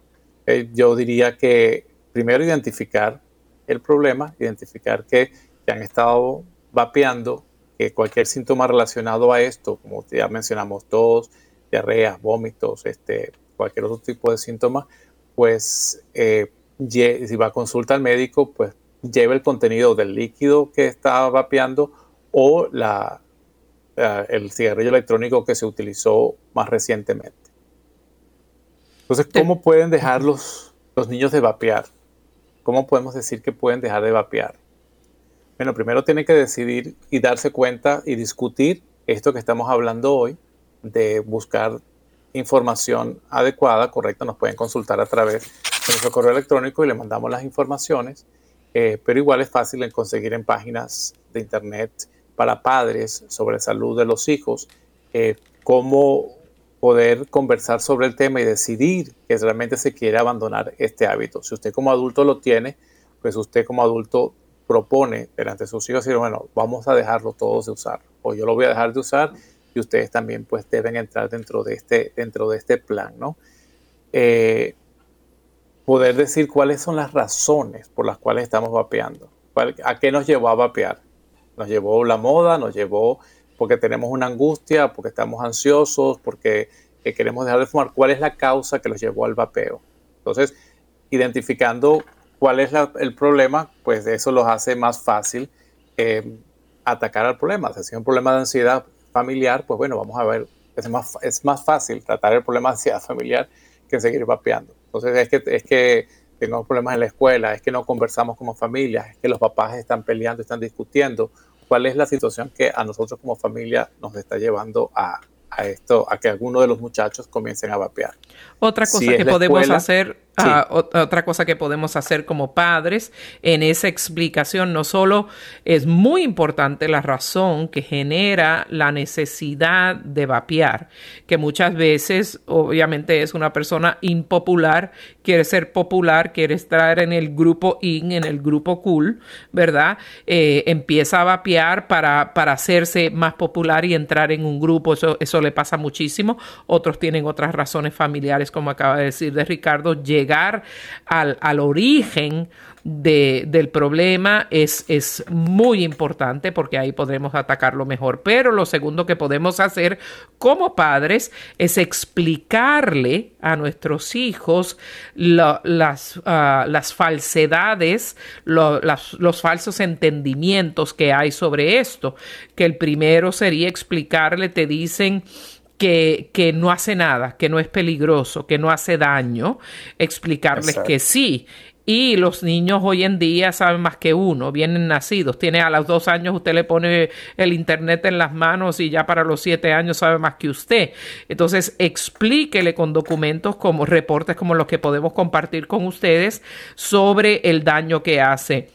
Eh, yo diría que primero identificar el problema, identificar que ya han estado vapeando, que cualquier síntoma relacionado a esto, como ya mencionamos, tos, diarrea, vómitos, este, cualquier otro tipo de síntoma, pues eh, si va a consulta al médico, pues lleve el contenido del líquido que está vapeando o la, el cigarrillo electrónico que se utilizó más recientemente. Entonces, ¿cómo pueden dejar los, los niños de vapear? ¿Cómo podemos decir que pueden dejar de vapear? Bueno, primero tienen que decidir y darse cuenta y discutir esto que estamos hablando hoy, de buscar información adecuada, correcta, nos pueden consultar a través de nuestro correo electrónico y le mandamos las informaciones, eh, pero igual es fácil en conseguir en páginas de internet para padres sobre salud de los hijos, eh, cómo poder conversar sobre el tema y decidir que realmente se quiere abandonar este hábito. Si usted como adulto lo tiene, pues usted como adulto propone delante de sus hijos decir, bueno, vamos a dejarlo todos de usar, o yo lo voy a dejar de usar y ustedes también pues deben entrar dentro de este, dentro de este plan, ¿no? Eh, poder decir cuáles son las razones por las cuales estamos vapeando. ¿A qué nos llevó a vapear? Nos llevó la moda, nos llevó porque tenemos una angustia, porque estamos ansiosos, porque queremos dejar de fumar. ¿Cuál es la causa que los llevó al vapeo? Entonces, identificando cuál es el problema, pues eso los hace más fácil eh, atacar al problema. Si es un problema de ansiedad familiar, pues bueno, vamos a ver, es más, es más fácil tratar el problema de ansiedad familiar que seguir vapeando. Entonces es que, es que tenemos problemas en la escuela, es que no conversamos como familia, es que los papás están peleando, están discutiendo. ¿Cuál es la situación que a nosotros como familia nos está llevando a, a esto, a que algunos de los muchachos comiencen a vapear? Otra cosa que podemos hacer Otra cosa que podemos hacer como padres en esa explicación no solo es muy importante la razón que genera la necesidad de vapear, que muchas veces obviamente es una persona impopular, quiere ser popular, quiere estar en el grupo in, en el grupo cool, ¿verdad? Eh, empieza a vapear para, para hacerse más popular y entrar en un grupo, eso, eso le pasa muchísimo. Otros tienen otras razones familiares, como acaba de decir de Ricardo, llegar al, al origen de, del problema es, es muy importante porque ahí podremos atacarlo mejor. Pero lo segundo que podemos hacer como padres es explicarle a nuestros hijos las, ah, las falsedades, los falsos entendimientos que hay sobre esto. Que el primero sería explicarle, te dicen, que, que, no hace nada, que no es peligroso, que no hace daño, explicarles que sí. Y los niños hoy en día saben más que uno, vienen nacidos. Tiene a los dos años, usted le pone el internet en las manos y ya para los siete años sabe más que usted. Entonces, explíquele con documentos como reportes como los que podemos compartir con ustedes sobre el daño que hace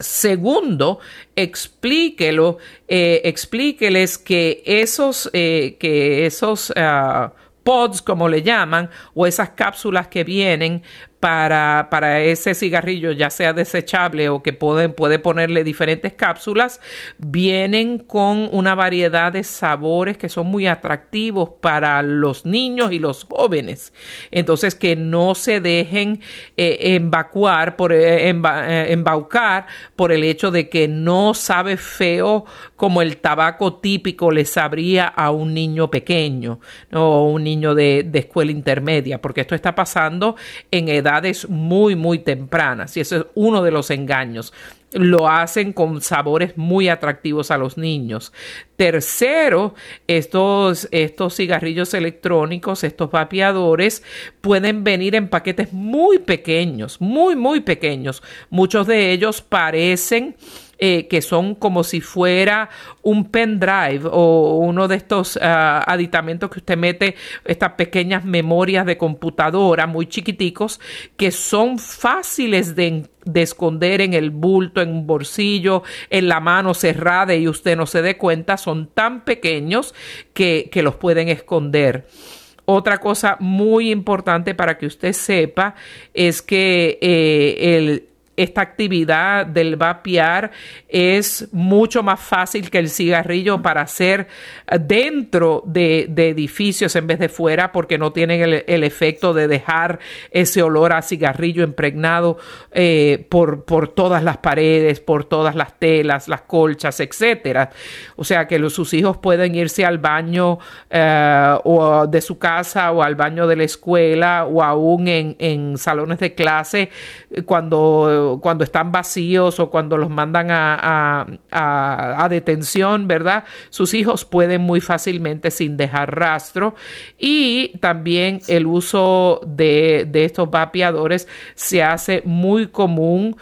Segundo, explíquelo, eh, explíqueles que esos, eh, que esos ah, pods, como le llaman, o esas cápsulas que vienen para, para, ese cigarrillo, ya sea desechable o que pueden, puede ponerle diferentes cápsulas, vienen con una variedad de sabores que son muy atractivos para los niños y los jóvenes. Entonces, que no se dejen eh, eh, eh, embaucar por el hecho de que no sabe feo como el tabaco típico le sabría a un niño pequeño o un niño de, de escuela intermedia, porque esto está pasando en edad muy, muy tempranas y ese es uno de los engaños. Lo hacen con sabores muy atractivos a los niños. Tercero, estos, estos cigarrillos electrónicos, estos vapeadores, pueden venir en paquetes muy pequeños, muy, muy pequeños. Muchos de ellos parecen eh, que son como si fuera un pendrive o uno de estos ah, aditamentos que usted mete, estas pequeñas memorias de computadora muy chiquiticos, que son fáciles de, esconder en el bulto, en un bolsillo, en la mano cerrada y usted no se dé cuenta, son tan pequeños que, los pueden esconder. Otra cosa muy importante para que usted sepa es que eh, el, esta actividad del vapear es mucho más fácil que el cigarrillo para hacer dentro de, edificios en vez de fuera porque no tienen el, efecto de dejar ese olor a cigarrillo impregnado eh, por, por todas las paredes, por todas las telas, las colchas, etcétera. O sea que los, sus hijos pueden irse al baño eh, o de su casa o al baño de la escuela o aún en salones de clase cuando cuando, están vacíos o cuando los mandan a, detención, ¿verdad? Sus hijos pueden muy fácilmente sin dejar rastro. Y también el uso de, de estos vapeadores se hace muy común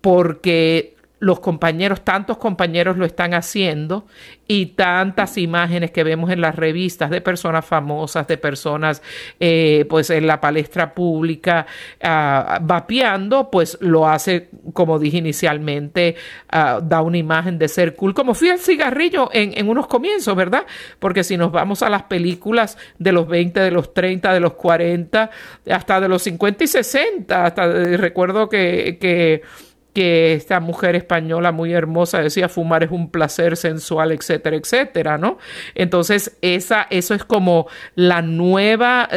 porque los compañeros, tantos compañeros lo están haciendo y tantas imágenes que vemos en las revistas de personas famosas, de personas eh, pues en la palestra pública uh, vapeando, pues lo hace, como dije inicialmente, ah, da una imagen de ser cool, como fui el cigarrillo en, en, unos comienzos, ¿verdad? Porque si nos vamos a las películas de los 20, de los 30, de los 40, hasta de los 50 y 60, hasta eh, recuerdo que que esta mujer española muy hermosa decía fumar es un placer sensual, etcétera, etcétera, ¿no? Entonces, esa, eso es como la nueva,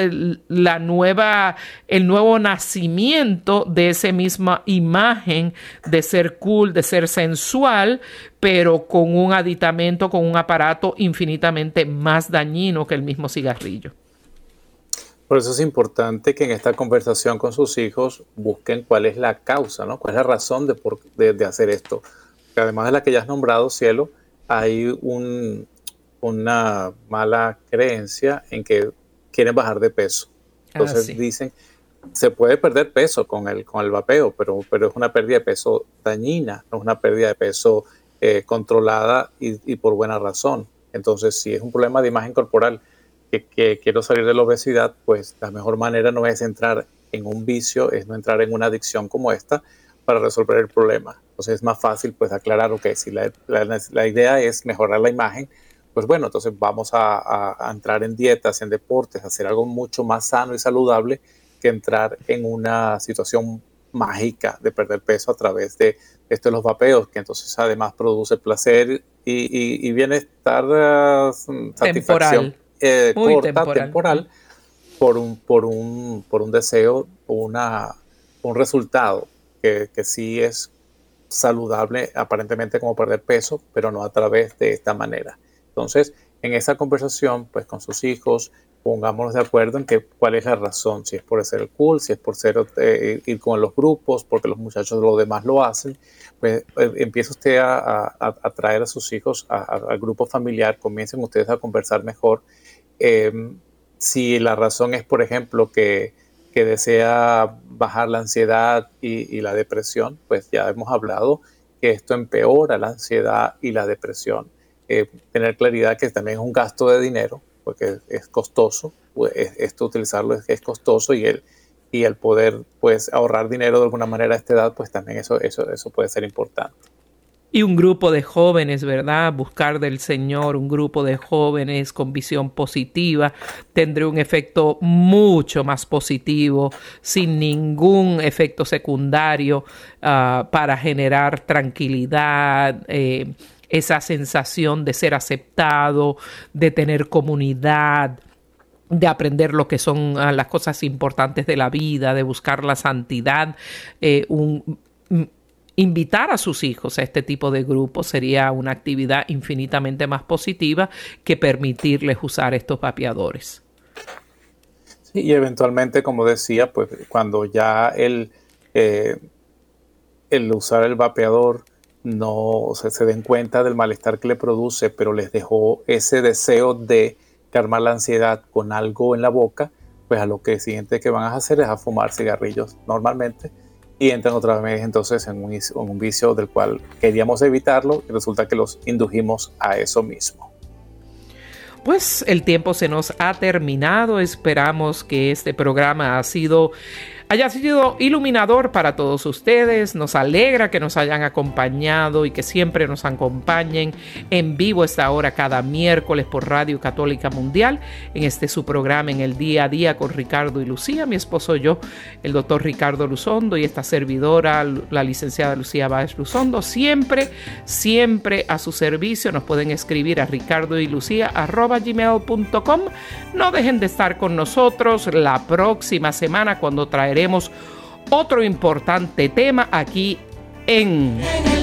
la nueva, el nuevo nacimiento de esa misma imagen de ser cool, de ser sensual, pero con un aditamento, con un aparato infinitamente más dañino que el mismo cigarrillo. Por eso es importante que en esta conversación con sus hijos busquen cuál es la causa, ¿no? cuál es la razón de, de, hacer esto. Que además de la que ya has nombrado, cielo, hay un, una mala creencia en que quieren bajar de peso. Entonces ah, dicen, se puede perder peso con el, con el vapeo, pero, pero es una pérdida de peso dañina, no es una pérdida de peso eh, controlada y, y por buena razón. Entonces, si es un problema de imagen corporal que, quiero salir de la obesidad, pues la mejor manera no es entrar en un vicio, es no entrar en una adicción como esta para resolver el problema. Entonces es más fácil pues aclarar, ok, si la, la, idea es mejorar la imagen, pues bueno, entonces vamos a, entrar en dietas, en deportes, hacer algo mucho más sano y saludable que entrar en una situación mágica de perder peso a través de esto de los vapeos, que entonces además produce placer y, bienestar, uh, satisfacción eh, corta, temporal. por, un, por, un, por un deseo, una, un resultado que, que sí es saludable, aparentemente como perder peso, pero no a través de esta manera. Entonces, en esa conversación, pues con sus hijos, pongámonos de acuerdo en que cuál es la razón, si es por ser el cool, si es por ser eh, ir con los grupos, porque los muchachos lo demás lo hacen, pues eh, empieza usted a, a, traer a sus hijos al grupo familiar, comiencen ustedes a conversar mejor Em, si la razón es, por ejemplo, que, desea bajar la ansiedad y, la depresión, pues ya hemos hablado que esto empeora la ansiedad y la depresión. Eh, tener claridad que también es un gasto de dinero, porque es, costoso, pues, esto utilizarlo es, costoso y el, y el poder pues ahorrar dinero de alguna manera a esta edad, pues también eso, eso, eso puede ser importante y un grupo de jóvenes, ¿verdad? Buscar del Señor, un grupo de jóvenes con visión positiva, tendrá un efecto mucho más positivo, sin ningún efecto secundario ah, para generar tranquilidad. Eh, esa sensación de ser aceptado, de tener comunidad, de aprender lo que son ah, las cosas importantes de la vida, de buscar la santidad, eh, un, invitar a sus hijos a este tipo de grupos sería una actividad infinitamente más positiva que permitirles usar estos vapeadores. Sí, y eventualmente, como decía, pues cuando ya el, eh, el usar el vapeador no se den cuenta del malestar que le produce, pero les dejó ese deseo de calmar la ansiedad con algo en la boca, pues a lo que siguiente que van a hacer es a fumar cigarrillos normalmente y entran otra vez entonces en un, vicio del cual queríamos evitarlo y resulta que los indujimos a eso mismo. Pues el tiempo se nos ha terminado, esperamos que este programa ha sido haya sido iluminador para todos ustedes. Nos alegra que nos hayan acompañado y que siempre nos acompañen en vivo esta hora cada miércoles por Radio Católica Mundial en este su programa en el día a día con Ricardo y Lucía, mi esposo yo, el doctor Ricardo Luzondo y esta servidora, la licenciada Lucía Báez Luzondo, siempre, siempre a su servicio. Nos pueden escribir a ricardo y lucía gmail.com. No dejen de estar con nosotros la próxima semana cuando traeremos otro importante tema aquí en...